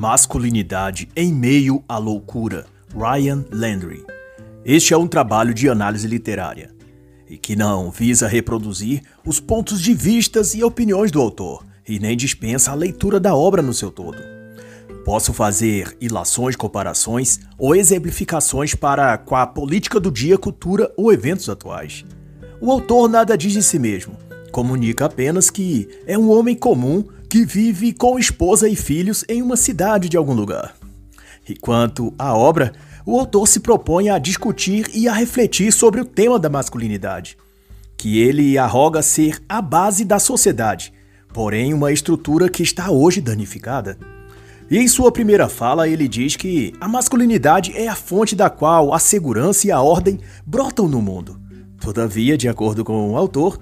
Masculinidade em Meio à Loucura, Ryan Landry. Este é um trabalho de análise literária e que não visa reproduzir os pontos de vistas e opiniões do autor e nem dispensa a leitura da obra no seu todo. Posso fazer ilações, comparações ou exemplificações para com a política do dia, cultura ou eventos atuais. O autor nada diz de si mesmo, comunica apenas que é um homem comum que vive com esposa e filhos em uma cidade de algum lugar. E quanto à obra, o autor se propõe a discutir e a refletir sobre o tema da masculinidade, que ele arroga ser a base da sociedade, porém uma estrutura que está hoje danificada. E em sua primeira fala, ele diz que a masculinidade é a fonte da qual a segurança e a ordem brotam no mundo. Todavia, de acordo com o autor,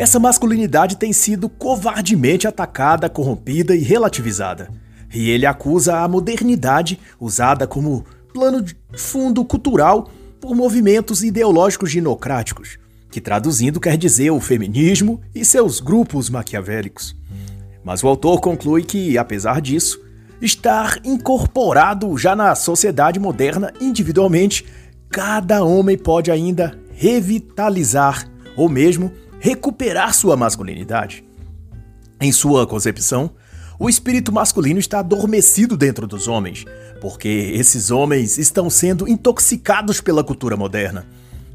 essa masculinidade tem sido covardemente atacada, corrompida e relativizada. E ele acusa a modernidade, usada como plano de fundo cultural por movimentos ideológicos ginocráticos, que traduzindo quer dizer o feminismo e seus grupos maquiavélicos. Mas o autor conclui que, apesar disso, estar incorporado já na sociedade moderna individualmente, cada homem pode ainda revitalizar ou mesmo recuperar sua masculinidade. Em sua concepção, o espírito masculino está adormecido dentro dos homens, porque esses homens estão sendo intoxicados pela cultura moderna,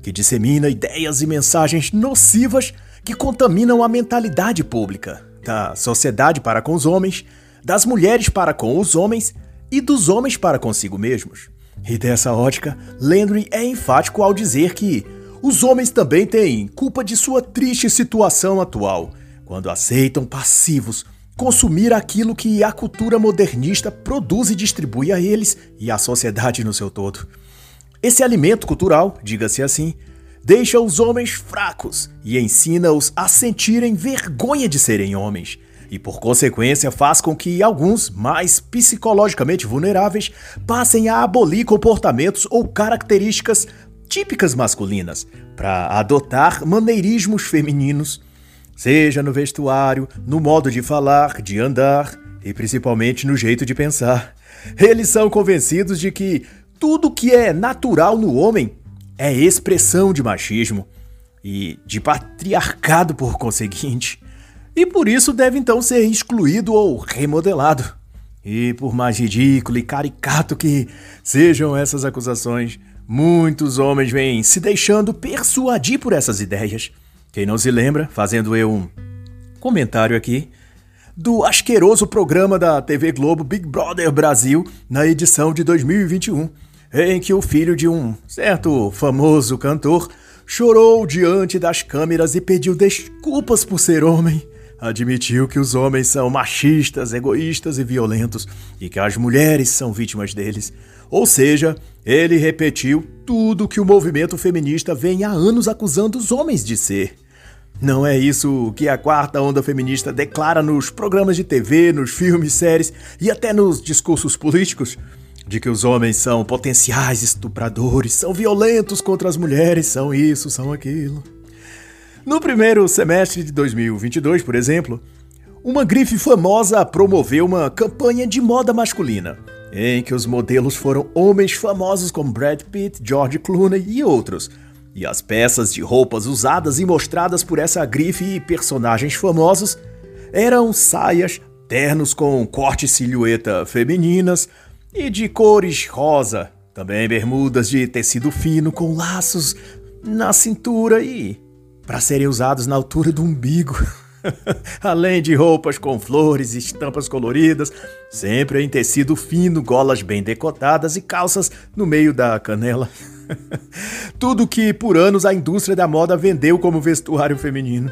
que dissemina ideias e mensagens nocivas que contaminam a mentalidade pública, da sociedade para com os homens, das mulheres para com os homens e dos homens para consigo mesmos. E dessa ótica, Landry é enfático ao dizer que os homens também têm culpa de sua triste situação atual, quando aceitam passivos consumir aquilo que a cultura modernista produz e distribui a eles e à sociedade no seu todo. Esse alimento cultural, diga-se assim, deixa os homens fracos e ensina-os a sentirem vergonha de serem homens, e por consequência faz com que alguns, mais psicologicamente vulneráveis, passem a abolir comportamentos ou características típicas masculinas para adotar maneirismos femininos, seja no vestuário, no modo de falar, de andar e principalmente no jeito de pensar. Eles são convencidos de que tudo que é natural no homem é expressão de machismo e de patriarcado por conseguinte, e por isso deve então ser excluído ou remodelado. E por mais ridículo e caricato que sejam essas acusações, Muitos homens vêm se deixando persuadir por essas ideias. Quem não se lembra, fazendo eu um comentário aqui, do asqueroso programa da TV Globo Big Brother Brasil na edição de 2021, em que o filho de um certo famoso cantor chorou diante das câmeras e pediu desculpas por ser homem. Admitiu que os homens são machistas, egoístas e violentos e que as mulheres são vítimas deles. Ou seja, ele repetiu tudo que o movimento feminista vem há anos acusando os homens de ser. Não é isso que a quarta onda feminista declara nos programas de TV, nos filmes, séries e até nos discursos políticos? De que os homens são potenciais estupradores, são violentos contra as mulheres, são isso, são aquilo. No primeiro semestre de 2022, por exemplo, uma grife famosa promoveu uma campanha de moda masculina em que os modelos foram homens famosos como Brad Pitt, George Clooney e outros. E as peças de roupas usadas e mostradas por essa grife e personagens famosos eram saias, ternos com corte silhueta femininas e de cores rosa, também bermudas de tecido fino com laços na cintura e para serem usados na altura do umbigo. Além de roupas com flores e estampas coloridas, sempre em tecido fino, golas bem decotadas e calças no meio da canela. Tudo que por anos a indústria da moda vendeu como vestuário feminino.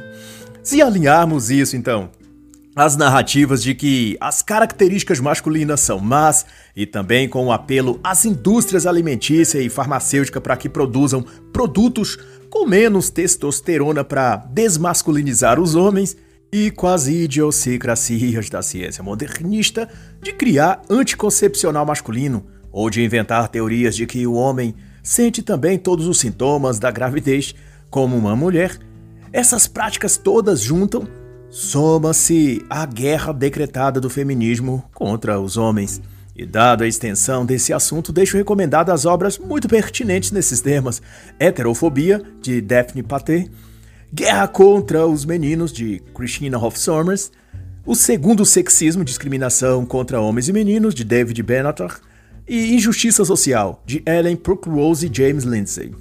Se alinharmos isso, então, as narrativas de que as características masculinas são más e também com o apelo às indústrias alimentícia e farmacêutica para que produzam produtos com menos testosterona para desmasculinizar os homens e com as idiosincrasias da ciência modernista de criar anticoncepcional masculino ou de inventar teorias de que o homem sente também todos os sintomas da gravidez como uma mulher, essas práticas todas juntam soma-se a guerra decretada do feminismo contra os homens. E dada a extensão desse assunto, deixo recomendado as obras muito pertinentes nesses temas: Heterofobia, de Daphne Paté, Guerra contra os Meninos, de Christina Hoff Sommers, O Segundo Sexismo, Discriminação contra Homens e Meninos, de David Benatar, e Injustiça Social, de Ellen Rose e James Lindsay.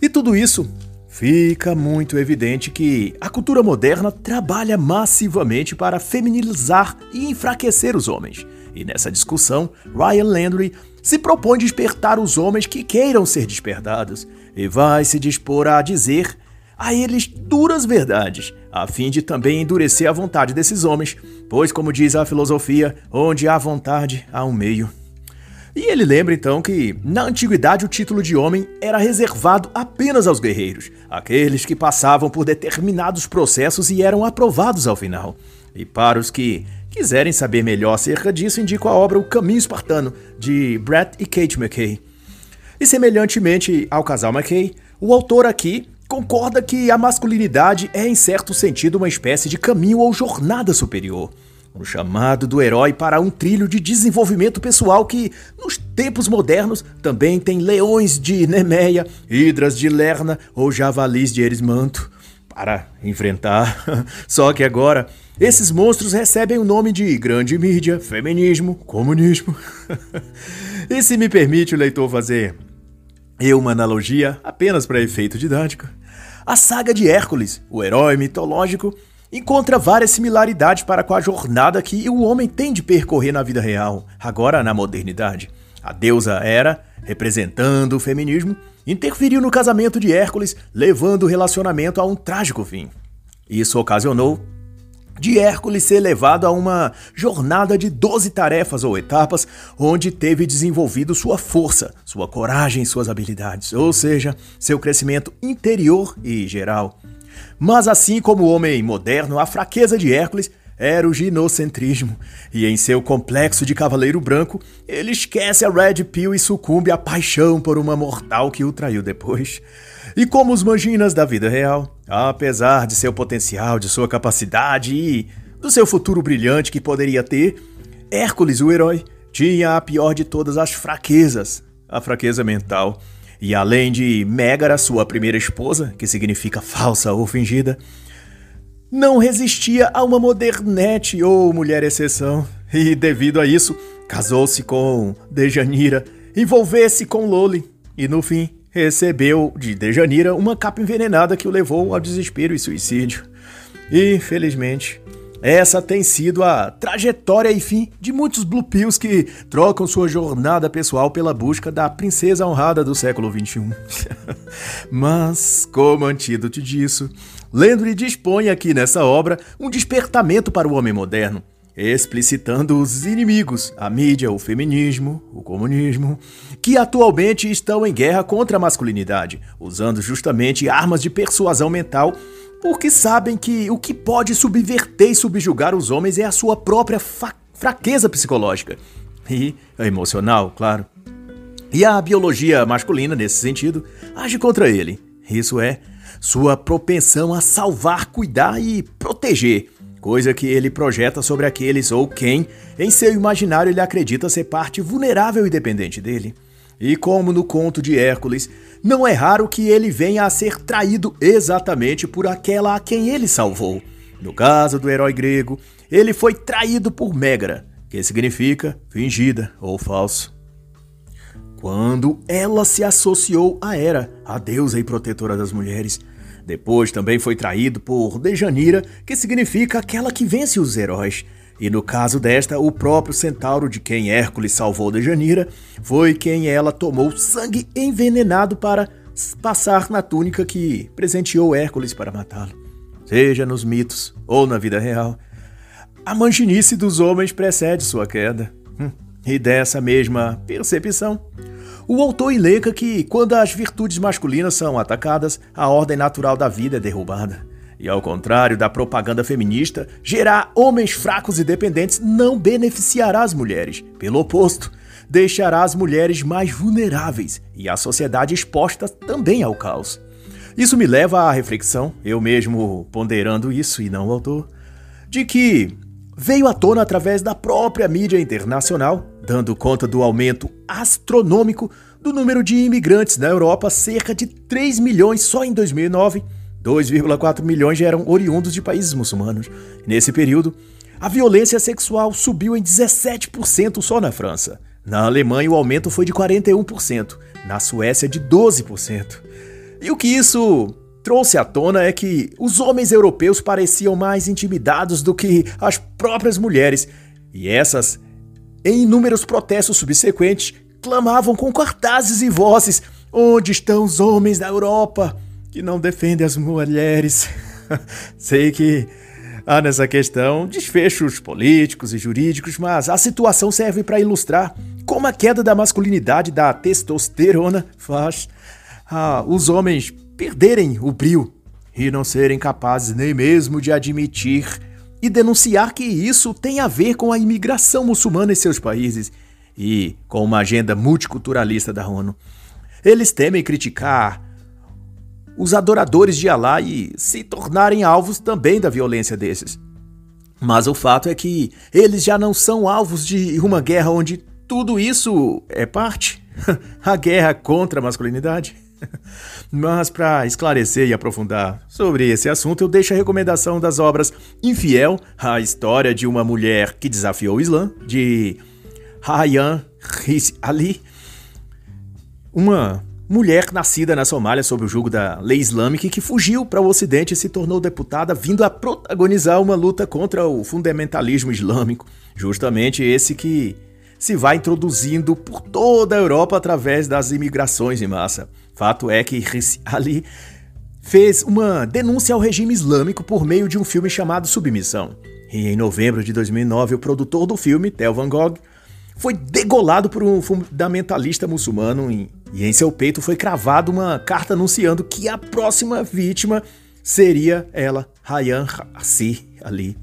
E tudo isso fica muito evidente que a cultura moderna trabalha massivamente para feminilizar e enfraquecer os homens. E nessa discussão, Ryan Landry se propõe despertar os homens que queiram ser despertados e vai se dispor a dizer a eles duras verdades, a fim de também endurecer a vontade desses homens, pois, como diz a filosofia, onde há vontade, há um meio. E ele lembra então que, na antiguidade, o título de homem era reservado apenas aos guerreiros, aqueles que passavam por determinados processos e eram aprovados ao final. E para os que quiserem saber melhor acerca disso, indico a obra O Caminho Espartano, de Brett e Kate McKay. E semelhantemente ao casal McKay, o autor aqui concorda que a masculinidade é, em certo sentido, uma espécie de caminho ou jornada superior um chamado do herói para um trilho de desenvolvimento pessoal que, nos tempos modernos, também tem leões de Nemeia, hidras de Lerna ou javalis de Erismanto para enfrentar. Só que agora, esses monstros recebem o nome de grande mídia, feminismo, comunismo. e se me permite o leitor fazer eu uma analogia apenas para efeito didático, a saga de Hércules, o herói mitológico, encontra várias similaridades para com a jornada que o homem tem de percorrer na vida real, agora na modernidade. A deusa Hera, representando o feminismo, interferiu no casamento de Hércules, levando o relacionamento a um trágico fim. Isso ocasionou de Hércules ser levado a uma jornada de 12 tarefas ou etapas, onde teve desenvolvido sua força, sua coragem e suas habilidades, ou seja, seu crescimento interior e geral. Mas assim como o homem moderno, a fraqueza de Hércules era o ginocentrismo, e em seu complexo de cavaleiro branco, ele esquece a Red Pill e sucumbe à paixão por uma mortal que o traiu depois. E como os manginas da vida real, apesar de seu potencial, de sua capacidade e do seu futuro brilhante que poderia ter, Hércules, o herói, tinha a pior de todas as fraquezas, a fraqueza mental. E além de Megara, sua primeira esposa, que significa falsa ou fingida, não resistia a uma modernete ou mulher exceção. E devido a isso, casou-se com Dejanira, envolveu-se com Loli e no fim recebeu de Dejanira uma capa envenenada que o levou ao desespero e suicídio. Infelizmente, essa tem sido a trajetória e fim de muitos Blue Pills que trocam sua jornada pessoal pela busca da princesa honrada do século XXI. Mas, como antídoto disso, Landry dispõe aqui nessa obra um despertamento para o homem moderno, explicitando os inimigos, a mídia, o feminismo, o comunismo, que atualmente estão em guerra contra a masculinidade, usando justamente armas de persuasão mental porque sabem que o que pode subverter e subjugar os homens é a sua própria fraqueza psicológica e emocional, claro. E a biologia masculina, nesse sentido, age contra ele. Isso é, sua propensão a salvar, cuidar e proteger, coisa que ele projeta sobre aqueles ou quem, em seu imaginário, ele acredita ser parte vulnerável e dependente dele. E como no conto de Hércules, não é raro que ele venha a ser traído exatamente por aquela a quem ele salvou. No caso do herói grego, ele foi traído por Megara, que significa fingida ou falso. Quando ela se associou a Hera, a deusa e protetora das mulheres, depois também foi traído por Dejanira, que significa aquela que vence os heróis. E no caso desta, o próprio centauro de quem Hércules salvou Dejanira foi quem ela tomou sangue envenenado para passar na túnica que presenteou Hércules para matá-lo. Seja nos mitos ou na vida real, a manginice dos homens precede sua queda. Hum, e dessa mesma percepção, o autor elenca que, quando as virtudes masculinas são atacadas, a ordem natural da vida é derrubada. E ao contrário da propaganda feminista, gerar homens fracos e dependentes não beneficiará as mulheres. Pelo oposto, deixará as mulheres mais vulneráveis e a sociedade exposta também ao caos. Isso me leva à reflexão, eu mesmo ponderando isso e não o autor, de que veio à tona através da própria mídia internacional, dando conta do aumento astronômico do número de imigrantes na Europa, cerca de 3 milhões só em 2009. 2,4 milhões eram oriundos de países muçulmanos. Nesse período, a violência sexual subiu em 17% só na França. Na Alemanha, o aumento foi de 41%, na Suécia, de 12%. E o que isso trouxe à tona é que os homens europeus pareciam mais intimidados do que as próprias mulheres, e essas, em inúmeros protestos subsequentes, clamavam com cartazes e vozes: Onde estão os homens da Europa que não defendem as mulheres? Sei que há nessa questão desfechos políticos e jurídicos, mas a situação serve para ilustrar como a queda da masculinidade da testosterona faz ah, os homens perderem o brio e não serem capazes nem mesmo de admitir e denunciar que isso tem a ver com a imigração muçulmana em seus países e com uma agenda multiculturalista da ONU. Eles temem criticar os adoradores de Alá e se tornarem alvos também da violência desses. Mas o fato é que eles já não são alvos de uma guerra onde tudo isso é parte a guerra contra a masculinidade. Mas para esclarecer e aprofundar sobre esse assunto, eu deixo a recomendação das obras Infiel, a história de uma mulher que desafiou o Islã, de Hayyan Ali, uma mulher nascida na Somália sob o jugo da lei islâmica que fugiu para o Ocidente e se tornou deputada, vindo a protagonizar uma luta contra o fundamentalismo islâmico, justamente esse que se vai introduzindo por toda a Europa através das imigrações em massa. Fato é que Ali fez uma denúncia ao regime islâmico por meio de um filme chamado Submissão. E em novembro de 2009, o produtor do filme, Tel Van Gogh, foi degolado por um fundamentalista muçulmano e, em seu peito foi cravada uma carta anunciando que a próxima vítima seria ela, Rayyan Hassi Ali.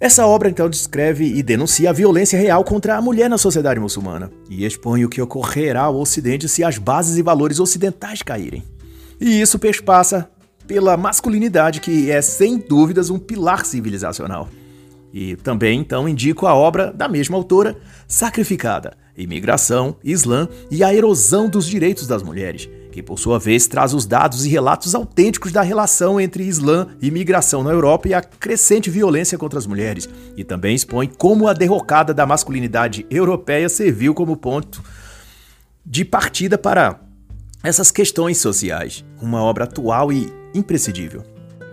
Essa obra então descreve e denuncia a violência real contra a mulher na sociedade muçulmana e expõe o que ocorrerá ao Ocidente se as bases e valores ocidentais caírem. E isso perspassa pela masculinidade que é sem dúvidas um pilar civilizacional. E também então indico a obra da mesma autora, Sacrificada: Imigração, Islã e a erosão dos direitos das mulheres, que por sua vez traz os dados e relatos autênticos da relação entre Islã e imigração na Europa e a crescente violência contra as mulheres, e também expõe como a derrocada da masculinidade europeia serviu como ponto de partida para essas questões sociais, uma obra atual e imprescindível.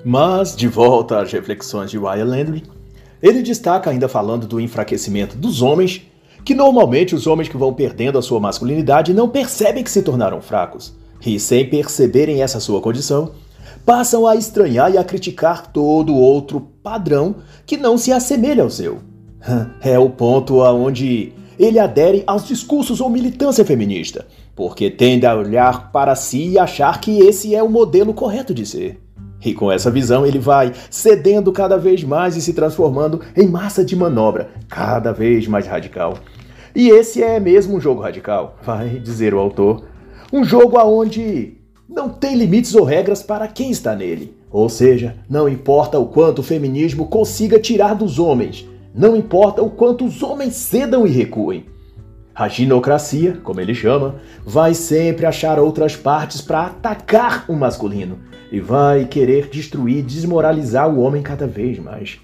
Mas, de volta às reflexões de Ryan Landry, ele destaca, ainda falando do enfraquecimento dos homens, que normalmente os homens que vão perdendo a sua masculinidade não percebem que se tornaram fracos e, sem perceberem essa sua condição, passam a estranhar e a criticar todo outro padrão que não se assemelha ao seu. É o ponto aonde ele adere aos discursos ou militância feminista, porque tende a olhar para si e achar que esse é o modelo correto de ser. E com essa visão ele vai cedendo cada vez mais e se transformando em massa de manobra cada vez mais radical. E esse é mesmo um jogo radical, vai dizer o autor, um jogo aonde não tem limites ou regras para quem está nele. Ou seja, não importa o quanto o feminismo consiga tirar dos homens, não importa o quanto os homens cedam e recuem. A ginocracia, como ele chama, vai sempre achar outras partes para atacar o masculino e vai querer destruir, desmoralizar o homem cada vez mais.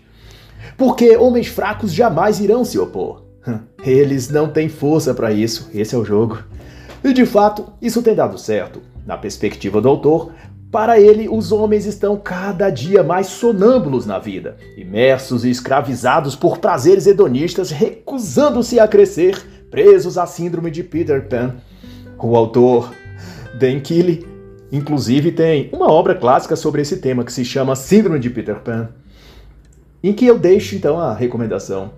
Porque homens fracos jamais irão se opor. Eles não têm força para isso, esse é o jogo. E de fato, isso tem dado certo. Na perspectiva do autor, para ele, os homens estão cada dia mais sonâmbulos na vida, imersos e escravizados por prazeres hedonistas, recusando-se a crescer, presos à síndrome de Peter Pan. O autor, Dan Keely, inclusive tem uma obra clássica sobre esse tema que se chama Síndrome de Peter Pan, em que eu deixo então a recomendação.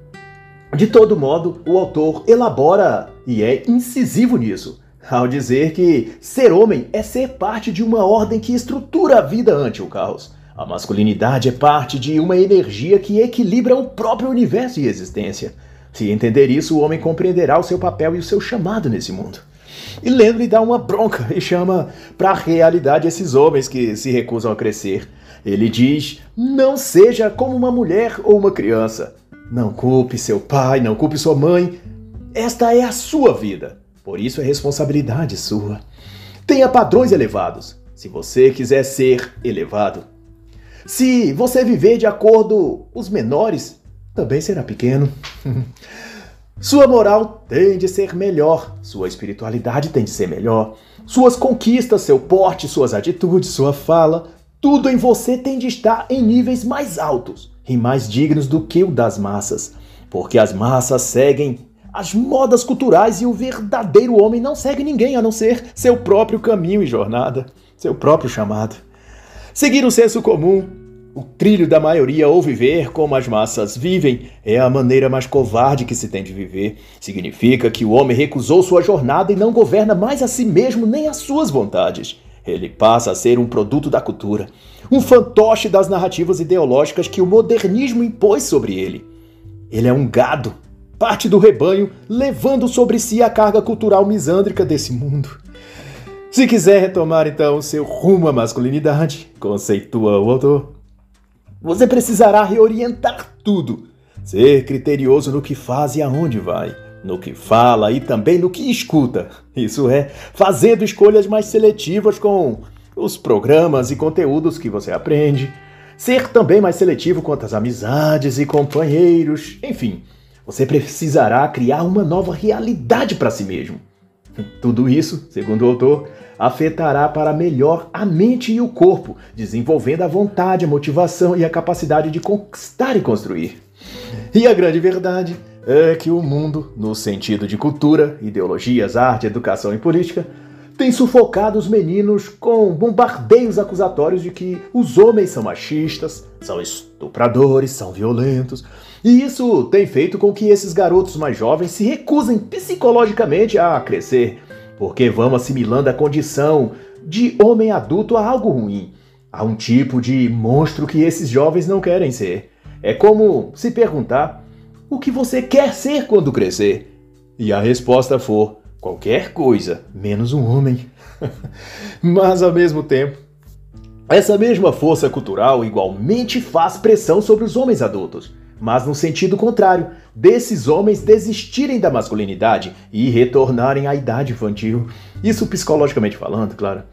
De todo modo, o autor elabora e é incisivo nisso ao dizer que ser homem é ser parte de uma ordem que estrutura a vida ante o caos. A masculinidade é parte de uma energia que equilibra o próprio universo e existência. Se entender isso, o homem compreenderá o seu papel e o seu chamado nesse mundo. E Landry dá uma bronca e chama para a realidade esses homens que se recusam a crescer. Ele diz: não seja como uma mulher ou uma criança. Não culpe seu pai, não culpe sua mãe. Esta é a sua vida. Por isso é responsabilidade sua. Tenha padrões elevados, se você quiser ser elevado. Se você viver de acordo os menores, também será pequeno. Sua moral tem de ser melhor, sua espiritualidade tem de ser melhor, suas conquistas, seu porte, suas atitudes, sua fala, tudo em você tem de estar em níveis mais altos e mais dignos do que o das massas, porque as massas seguem as modas culturais e o verdadeiro homem não segue ninguém a não ser seu próprio caminho e jornada, seu próprio chamado. Seguir o senso comum, o trilho da maioria ou viver como as massas vivem é a maneira mais covarde que se tem de viver. Significa que o homem recusou sua jornada e não governa mais a si mesmo nem as suas vontades. Ele passa a ser um produto da cultura, um fantoche das narrativas ideológicas que o modernismo impôs sobre ele. Ele é um gado parte do rebanho, levando sobre si a carga cultural misândrica desse mundo. Se quiser retomar então seu rumo à masculinidade, conceitua o autor, você precisará reorientar tudo, ser criterioso no que faz e aonde vai, no que fala e também no que escuta. Isso é, fazendo escolhas mais seletivas com os programas e conteúdos que você aprende, ser também mais seletivo quanto às amizades e companheiros, enfim você precisará criar uma nova realidade para si mesmo. Tudo isso, segundo o autor, afetará para melhor a mente e o corpo, desenvolvendo a vontade, a motivação e a capacidade de conquistar e construir. E a grande verdade é que o mundo, no sentido de cultura, ideologias, arte, educação e política, tem sufocado os meninos com bombardeios acusatórios de que os homens são machistas, são estupradores, são violentos. E isso tem feito com que esses garotos mais jovens se recusem psicologicamente a crescer, porque vão assimilando a condição de homem adulto a algo ruim, a um tipo de monstro que esses jovens não querem ser. É como se perguntar: o que você quer ser quando crescer? E a resposta for qualquer coisa, menos um homem. Mas ao mesmo tempo, essa mesma força cultural igualmente faz pressão sobre os homens adultos, mas no sentido contrário, desses homens desistirem da masculinidade e retornarem à idade infantil. Isso psicologicamente falando, claro.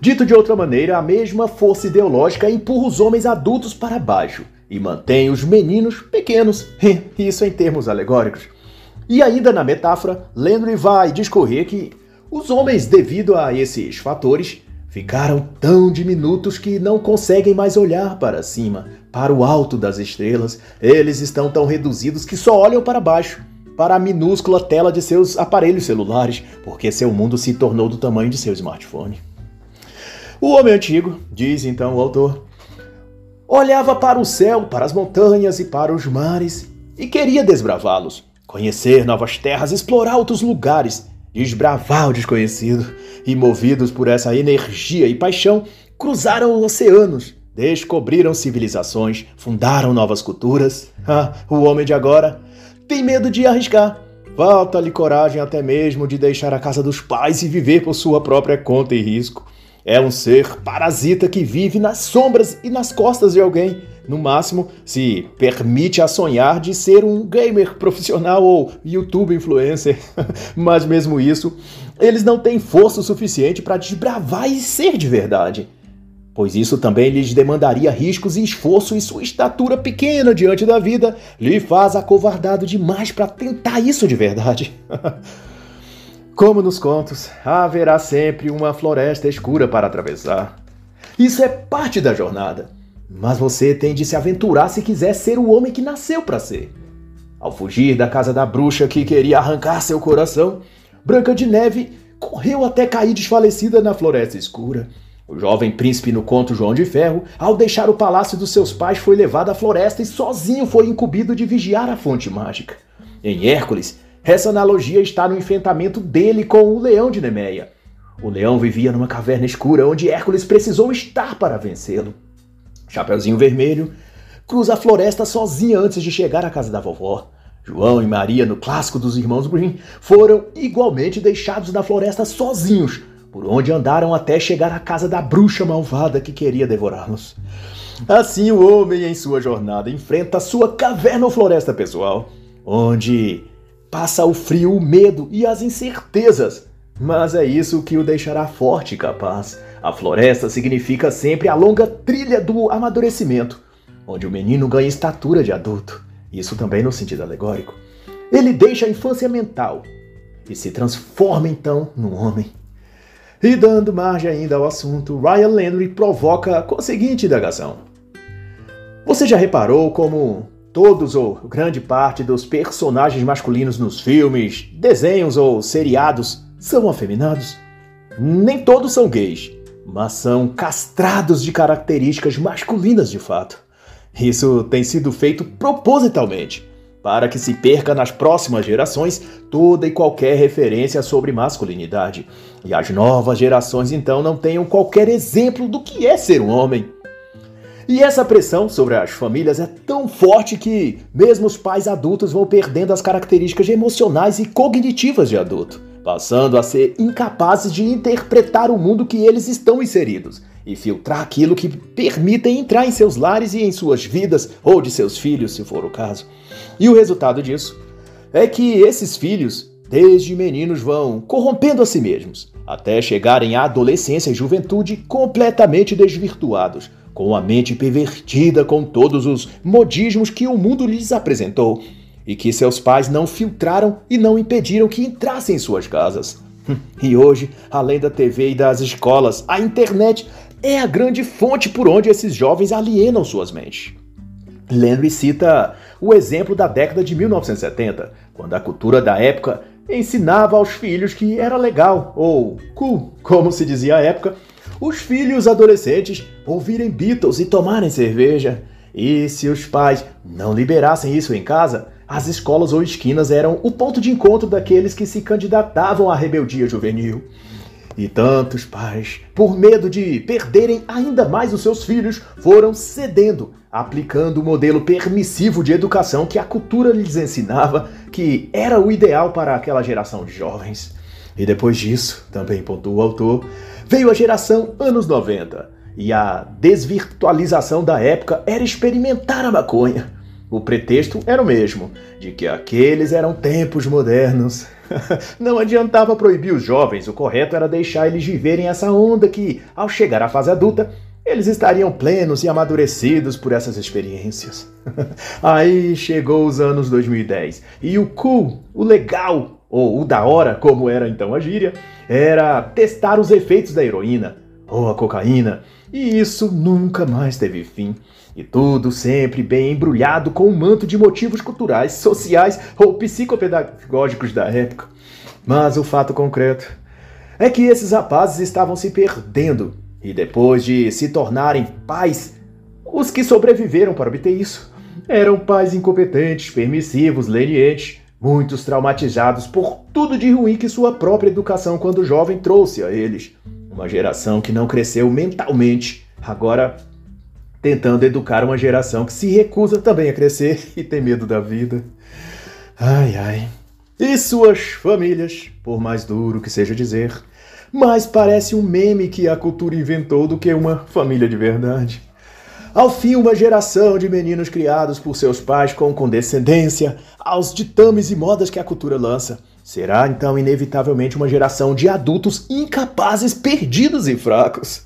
Dito de outra maneira, a mesma força ideológica empurra os homens adultos para baixo e mantém os meninos pequenos. Isso em termos alegóricos. E ainda na metáfora, Landry vai discorrer que os homens, devido a esses fatores, ficaram tão diminutos que não conseguem mais olhar para cima, para o alto das estrelas. Eles estão tão reduzidos que só olham para baixo, para a minúscula tela de seus aparelhos celulares, porque seu mundo se tornou do tamanho de seu smartphone. O homem antigo, diz então o autor, olhava para o céu, para as montanhas e para os mares e queria desbravá-los conhecer novas terras, explorar outros lugares, desbravar o desconhecido. E movidos por essa energia e paixão, cruzaram oceanos, descobriram civilizações, fundaram novas culturas. Ah, o homem de agora tem medo de arriscar. Falta-lhe coragem até mesmo de deixar a casa dos pais e viver por sua própria conta e risco. É um ser parasita que vive nas sombras e nas costas de alguém no máximo, se permite a sonhar de ser um gamer profissional ou YouTube influencer. Mas mesmo isso, eles não têm força suficiente para desbravar e ser de verdade. Pois isso também lhes demandaria riscos e esforço, e sua estatura pequena diante da vida lhe faz acovardado demais para tentar isso de verdade. Como nos contos, haverá sempre uma floresta escura para atravessar. Isso é parte da jornada. Mas você tem de se aventurar se quiser ser o homem que nasceu para ser. Ao fugir da casa da bruxa que queria arrancar seu coração, Branca de Neve correu até cair desfalecida na floresta escura. O jovem príncipe no conto João de Ferro, ao deixar o palácio dos seus pais, foi levado à floresta e sozinho foi incumbido de vigiar a fonte mágica. Em Hércules, essa analogia está no enfrentamento dele com o leão de Nemeia. O leão vivia numa caverna escura onde Hércules precisou estar para vencê-lo. Chapeuzinho Vermelho cruza a floresta sozinha antes de chegar à casa da vovó. João e Maria, no clássico dos irmãos Grimm, foram igualmente deixados na floresta sozinhos, por onde andaram até chegar à casa da bruxa malvada que queria devorá-los. Assim, o homem, em sua jornada, enfrenta a sua caverna ou floresta pessoal, onde passa o frio, o medo e as incertezas. Mas é isso que o deixará forte e capaz. A floresta significa sempre a longa trilha do amadurecimento, onde o menino ganha estatura de adulto, isso também no sentido alegórico. Ele deixa a infância mental e se transforma então num homem. E dando margem ainda ao assunto, Ryan Landry provoca com a seguinte indagação: Você já reparou como todos ou grande parte dos personagens masculinos nos filmes, desenhos ou seriados são afeminados? Nem todos são gays, mas são castrados de características masculinas de fato. Isso tem sido feito propositalmente para que se perca nas próximas gerações toda e qualquer referência sobre masculinidade. E as novas gerações então não tenham qualquer exemplo do que é ser um homem. E essa pressão sobre as famílias é tão forte que mesmo os pais adultos vão perdendo as características emocionais e cognitivas de adulto, passando a ser incapazes de interpretar o mundo que eles estão inseridos e filtrar aquilo que permitem entrar em seus lares e em suas vidas, ou de seus filhos, se for o caso. E o resultado disso é que esses filhos, desde meninos, vão corrompendo a si mesmos, até chegarem à adolescência e juventude completamente desvirtuados, com a mente pervertida com todos os modismos que o mundo lhes apresentou e que seus pais não filtraram e não impediram que entrassem em suas casas. E hoje, além da TV e das escolas, a internet é a grande fonte por onde esses jovens alienam suas mentes. Landry cita o exemplo da década de 1970, quando a cultura da época ensinava aos filhos que era legal, ou cool, como se dizia à época, os filhos adolescentes ouvirem Beatles e tomarem cerveja. E se os pais não liberassem isso em casa, as escolas ou esquinas eram o ponto de encontro daqueles que se candidatavam à rebeldia juvenil. E tantos pais, por medo de perderem ainda mais os seus filhos, foram cedendo, aplicando o modelo permissivo de educação que a cultura lhes ensinava que era o ideal para aquela geração de jovens. E depois disso, também pontua o autor, veio a geração anos 90, e a desvirtualização da época era experimentar a maconha. O pretexto era o mesmo, de que aqueles eram tempos modernos. Não adiantava proibir os jovens, o correto era deixar eles viverem essa onda que, ao chegar à fase adulta, eles estariam plenos e amadurecidos por essas experiências. Aí chegou os anos 2010 e o cool, o legal, ou o da hora, como era então a gíria, era testar os efeitos da heroína ou a cocaína, e isso nunca mais teve fim. E tudo sempre bem embrulhado com um manto de motivos culturais, sociais ou psicopedagógicos da época. Mas o fato concreto é que esses rapazes estavam se perdendo e depois de se tornarem pais, os que sobreviveram para obter isso eram pais incompetentes, permissivos, lenientes, muitos traumatizados por tudo de ruim que sua própria educação quando jovem trouxe a eles. Uma geração que não cresceu mentalmente, agora tentando educar uma geração que se recusa também a crescer e tem medo da vida. Ai, ai. E suas famílias, por mais duro que seja dizer, mais parece um meme que a cultura inventou do que uma família de verdade. Ao fim, uma geração de meninos criados por seus pais com condescendência aos ditames e modas que a cultura lança. Será então inevitavelmente uma geração de adultos incapazes, perdidos e fracos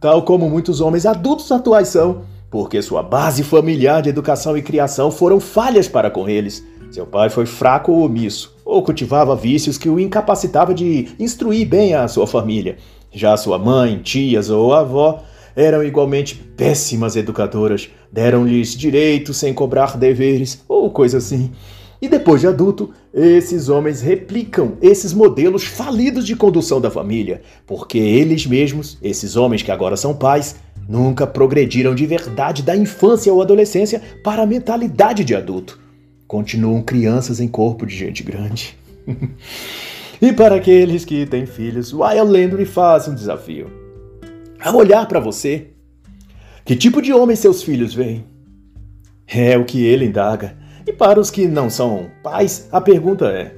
tal como muitos homens adultos atuais são, porque sua base familiar de educação e criação foram falhas para com eles. Seu pai foi fraco ou omisso, ou cultivava vícios que o incapacitava de instruir bem a sua família. Já sua mãe, tias ou avó eram igualmente péssimas educadoras, deram-lhes direitos sem cobrar deveres ou coisa assim. E depois de adulto, esses homens replicam esses modelos falidos de condução da família, porque eles mesmos, esses homens que agora são pais, nunca progrediram de verdade da infância ou adolescência para a mentalidade de adulto. Continuam crianças em corpo de gente grande. e para aqueles que têm filhos, Ryan Landry faz um desafio. Ao olhar para você, que tipo de homem seus filhos veem? É o que ele indaga E para os que não são pais, a pergunta é: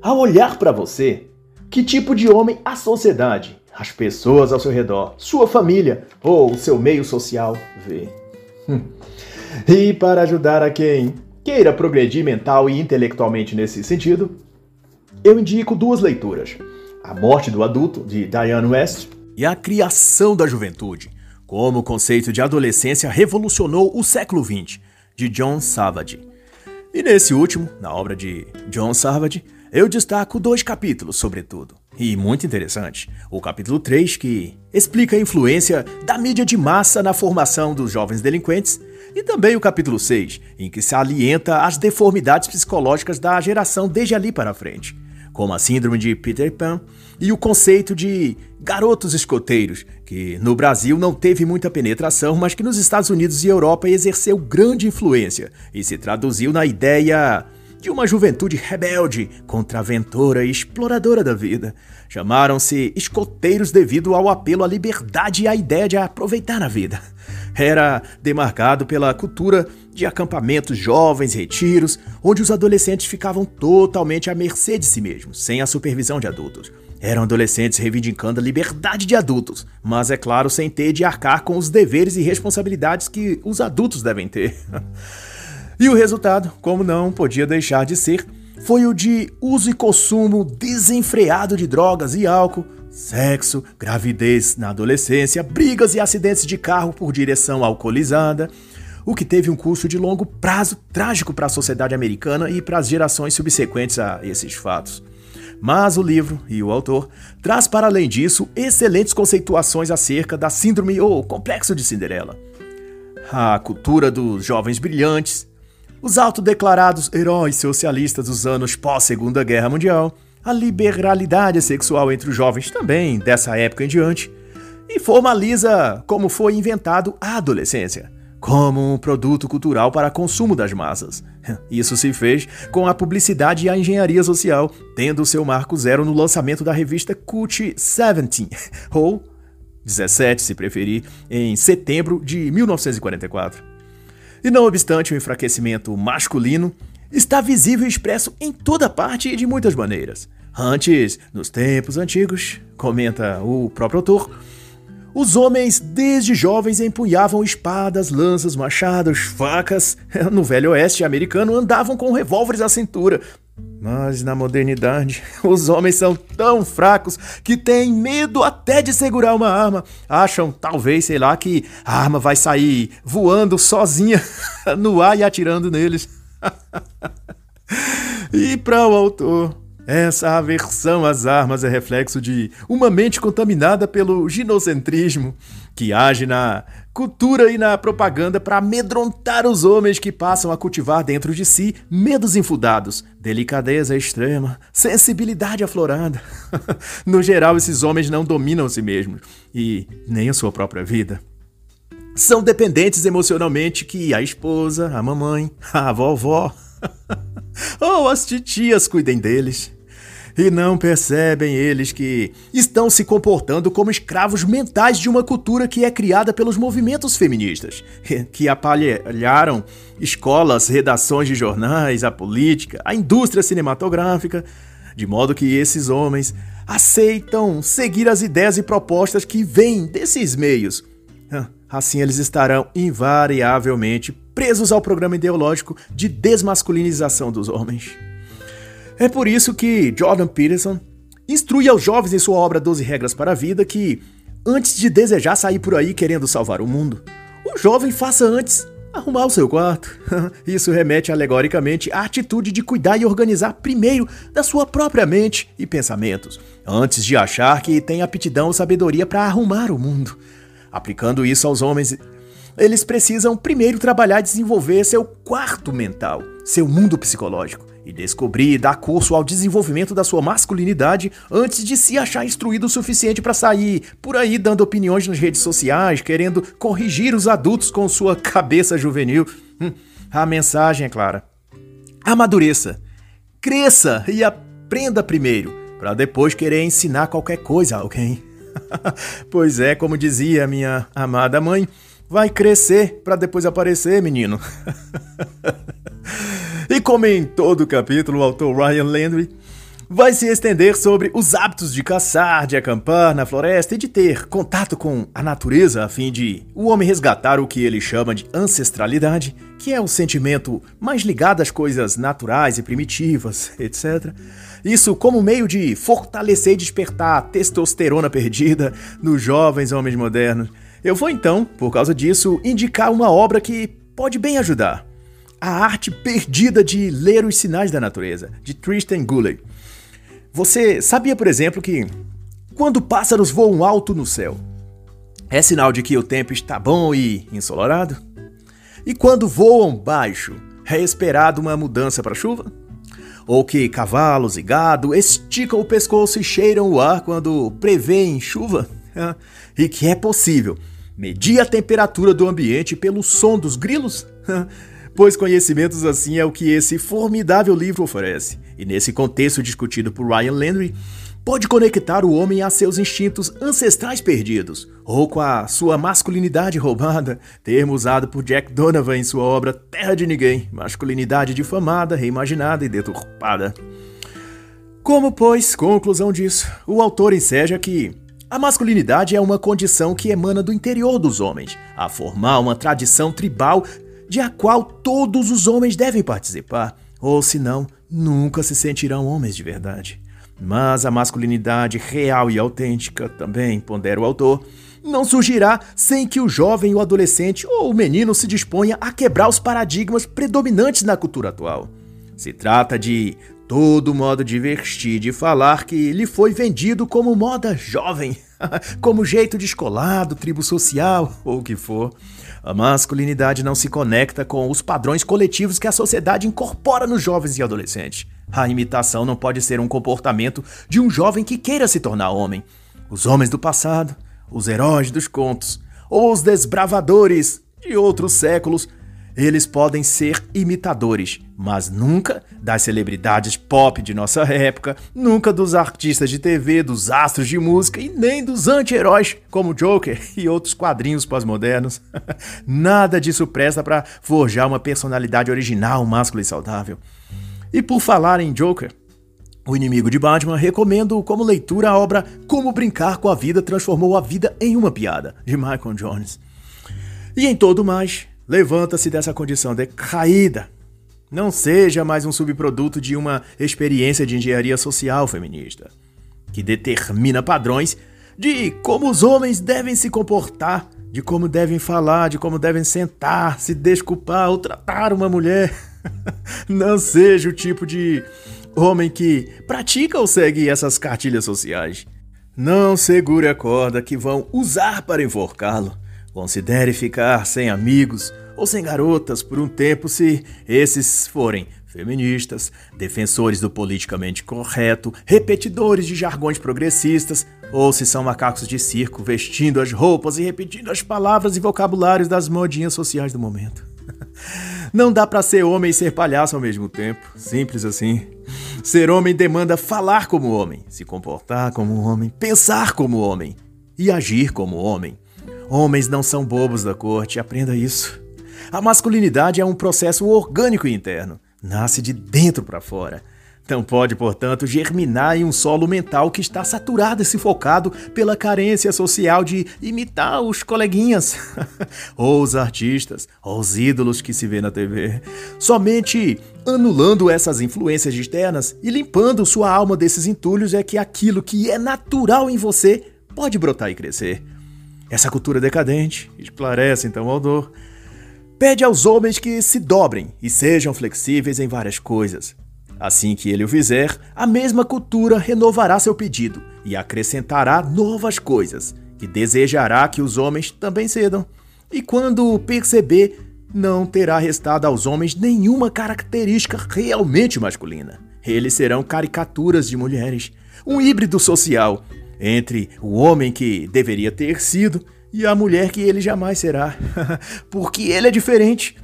ao olhar para você, que tipo de homem a sociedade, as pessoas ao seu redor, sua família ou seu meio social vê? Hum. E para ajudar a quem queira progredir mental e intelectualmente nesse sentido, eu indico duas leituras: A Morte do Adulto, de Diane West, e A Criação da Juventude, como o conceito de adolescência revolucionou o século XX, de John Savage. E nesse último, na obra de John Savage, eu destaco dois capítulos, sobretudo, e muito interessante. O capítulo 3, que explica a influência da mídia de massa na formação dos jovens delinquentes, e também o capítulo 6, em que se alienta as deformidades psicológicas da geração desde ali para frente, como a síndrome de Peter Pan e o conceito de garotos escoteiros, que no Brasil não teve muita penetração, mas que nos Estados Unidos e Europa exerceu grande influência e se traduziu na ideia de uma juventude rebelde, contraventora e exploradora da vida. Chamaram-se escoteiros devido ao apelo à liberdade e à ideia de aproveitar a vida. Era demarcado pela cultura de acampamentos jovens, retiros, onde os adolescentes ficavam totalmente à mercê de si mesmos, sem a supervisão de adultos. Eram adolescentes reivindicando a liberdade de adultos, mas é claro, sem ter de arcar com os deveres e responsabilidades que os adultos devem ter. E o resultado, como não podia deixar de ser, foi o de uso e consumo desenfreado de drogas e álcool, sexo, gravidez na adolescência, brigas e acidentes de carro por direção alcoolizada, o que teve um custo de longo prazo trágico para a sociedade americana e para as gerações subsequentes a esses fatos. Mas o livro e o autor traz para além disso excelentes conceituações acerca da síndrome ou complexo de Cinderela. A cultura dos jovens brilhantes, os autodeclarados heróis socialistas dos anos pós-Segunda Guerra Mundial, a liberalidade sexual entre os jovens também dessa época em diante, e formaliza como foi inventado a adolescência, como um produto cultural para consumo das massas. Isso se fez com a publicidade e a engenharia social, tendo seu marco zero no lançamento da revista Cult 17, ou 17 se preferir, em setembro de 1944. E não obstante o enfraquecimento masculino, está visível e expresso em toda parte e de muitas maneiras. Antes, nos tempos antigos, comenta o próprio autor, os homens, desde jovens, empunhavam espadas, lanças, machados, facas. No Velho Oeste americano andavam com revólveres à cintura, mas na modernidade, os homens são tão fracos que têm medo até de segurar uma arma. Acham, talvez, sei lá, que a arma vai sair voando sozinha no ar e atirando neles. e para o autor, essa aversão às armas é reflexo de uma mente contaminada pelo ginocentrismo, que age na cultura e na propaganda para amedrontar os homens que passam a cultivar dentro de si medos infundados, delicadeza extrema, sensibilidade aflorada. no geral, esses homens não dominam si mesmos e nem a sua própria vida. São dependentes emocionalmente que a esposa, a mamãe, a vovó ou as titias cuidem deles. E não percebem eles que estão se comportando como escravos mentais de uma cultura que é criada pelos movimentos feministas, que apalharam escolas, redações de jornais, a política, a indústria cinematográfica, de modo que esses homens aceitam seguir as ideias e propostas que vêm desses meios. Assim eles estarão invariavelmente presos ao programa ideológico de desmasculinização dos homens. É por isso que Jordan Peterson instrui aos jovens em sua obra 12 Regras para a Vida que, antes de desejar sair por aí querendo salvar o mundo, o jovem faça antes arrumar o seu quarto. Isso remete alegoricamente à atitude de cuidar e organizar primeiro da sua própria mente e pensamentos, antes de achar que tem aptidão ou sabedoria para arrumar o mundo. Aplicando isso aos homens, eles precisam primeiro trabalhar e desenvolver seu quarto mental, seu mundo psicológico e descobrir e dar curso ao desenvolvimento da sua masculinidade antes de se achar instruído o suficiente para sair por aí dando opiniões nas redes sociais, querendo corrigir os adultos com sua cabeça juvenil. Hum, a mensagem é clara: amadureça, cresça e aprenda primeiro, para depois querer ensinar qualquer coisa a alguém. pois é, como dizia minha amada mãe, vai crescer para depois aparecer, menino. E como em todo o capítulo, o autor Ryan Landry vai se estender sobre os hábitos de caçar, de acampar na floresta e de ter contato com a natureza a fim de o homem resgatar o que ele chama de ancestralidade, que é o sentimento mais ligado às coisas naturais e primitivas, etc. Isso como meio de fortalecer e despertar a testosterona perdida nos jovens homens modernos. Eu vou então, por causa disso, indicar uma obra que pode bem ajudar. A Arte Perdida de Ler os Sinais da Natureza, de Tristan Gooley. Você sabia, por exemplo, que quando pássaros voam alto no céu, é sinal de que o tempo está bom e ensolarado? E quando voam baixo, é esperado uma mudança para chuva? Ou que cavalos e gado esticam o pescoço e cheiram o ar quando prevêem chuva? E que é possível medir a temperatura do ambiente pelo som dos grilos? Pois conhecimentos assim é o que esse formidável livro oferece. E nesse contexto discutido por Ryan Landry, pode conectar o homem a seus instintos ancestrais perdidos, ou com a sua masculinidade roubada, termo usado por Jack Donovan em sua obra Terra de Ninguém, masculinidade difamada, reimaginada e deturpada. Como, pois, conclusão disso, o autor enseja que a masculinidade é uma condição que emana do interior dos homens, a formar uma tradição tribal de a qual todos os homens devem participar, ou senão nunca se sentirão homens de verdade. Mas a masculinidade real e autêntica, também pondera o autor, não surgirá sem que o jovem, o adolescente ou o menino se disponha a quebrar os paradigmas predominantes na cultura atual. Se trata de todo modo de vestir, de falar que lhe foi vendido como moda jovem, como jeito descolado, tribo social ou o que for. A masculinidade não se conecta com os padrões coletivos que a sociedade incorpora nos jovens e adolescentes. A imitação não pode ser um comportamento de um jovem que queira se tornar homem. Os homens do passado, os heróis dos contos, ou os desbravadores de outros séculos eles podem ser imitadores, mas nunca das celebridades pop de nossa época, nunca dos artistas de TV, dos astros de música e nem dos anti-heróis como Joker e outros quadrinhos pós-modernos. Nada disso presta para forjar uma personalidade original, máscula e saudável. E por falar em Joker, o inimigo de Batman, recomendo como leitura a obra Como Brincar com a Vida Transformou a Vida em uma Piada, de Michael Jones. E em todo mais, Levanta-se dessa condição decaída. Não seja mais um subproduto de uma experiência de engenharia social feminista, que determina padrões de como os homens devem se comportar, de como devem falar, de como devem sentar, se desculpar ou tratar uma mulher. Não seja o tipo de homem que pratica ou segue essas cartilhas sociais. Não segure a corda que vão usar para enforcá-lo. Considere ficar sem amigos ou sem garotas por um tempo se esses forem feministas, defensores do politicamente correto, repetidores de jargões progressistas, ou se são macacos de circo vestindo as roupas e repetindo as palavras e vocabulários das modinhas sociais do momento. Não dá para ser homem e ser palhaço ao mesmo tempo, simples assim. Ser homem demanda falar como homem, se comportar como homem, pensar como homem e agir como homem. Homens não são bobos da corte, aprenda isso. A masculinidade é um processo orgânico e interno, nasce de dentro para fora. Não pode, portanto, germinar em um solo mental que está saturado e sufocado pela carência social de imitar os coleguinhas, ou os artistas, ou os ídolos que se vê na TV. Somente anulando essas influências externas e limpando sua alma desses entulhos é que aquilo que é natural em você pode brotar e crescer. Essa cultura decadente, esclarece então o autor, pede aos homens que se dobrem e sejam flexíveis em várias coisas. Assim que ele o fizer, a mesma cultura renovará seu pedido e acrescentará novas coisas, e desejará que os homens também cedam. E quando perceber, não terá restado aos homens nenhuma característica realmente masculina. Eles serão caricaturas de mulheres, um híbrido social entre o homem que deveria ter sido e a mulher que ele jamais será. Porque ele é diferente.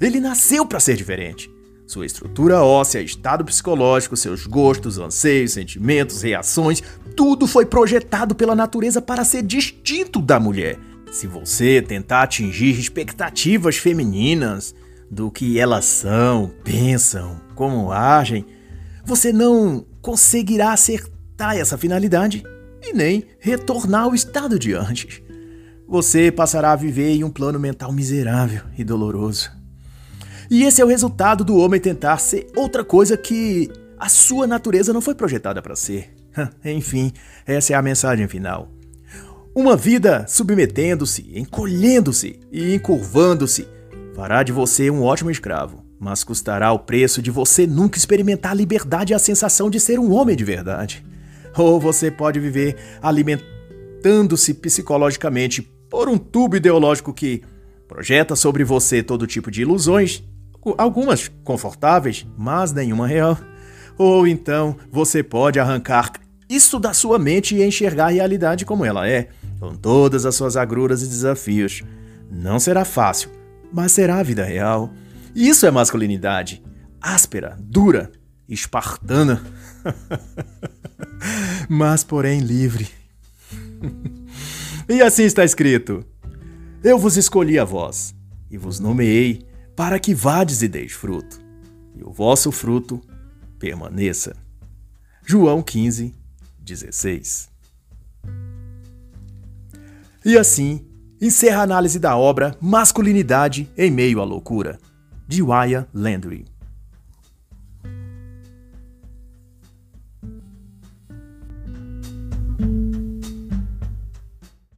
Ele nasceu para ser diferente. Sua estrutura óssea, estado psicológico, seus gostos, anseios, sentimentos, reações, tudo foi projetado pela natureza para ser distinto da mulher. Se você tentar atingir expectativas femininas, do que elas são, pensam, como agem, você não conseguirá acertar essa finalidade e nem retornar ao estado de antes. Você passará a viver em um plano mental miserável e doloroso. E esse é o resultado do homem tentar ser outra coisa que a sua natureza não foi projetada para ser. Enfim, essa é a mensagem final. Uma vida submetendo-se, encolhendo-se e encurvando-se fará de você um ótimo escravo, mas custará o preço de você nunca experimentar a liberdade e a sensação de ser um homem de verdade. Ou você pode viver alimentando-se psicologicamente por um tubo ideológico que projeta sobre você todo tipo de ilusões, algumas confortáveis, mas nenhuma real. Ou então você pode arrancar isso da sua mente e enxergar a realidade como ela é com todas as suas agruras e desafios. Não será fácil, mas será a vida real. Isso é masculinidade. Áspera, dura, espartana. mas, porém, livre. e assim está escrito: Eu vos escolhi a vós, e vos nomeei, para que vades e deis fruto, e o vosso fruto permaneça. João 15, 16. E assim, encerra a análise da obra Masculinidade em Meio à Loucura, de Waya Landry.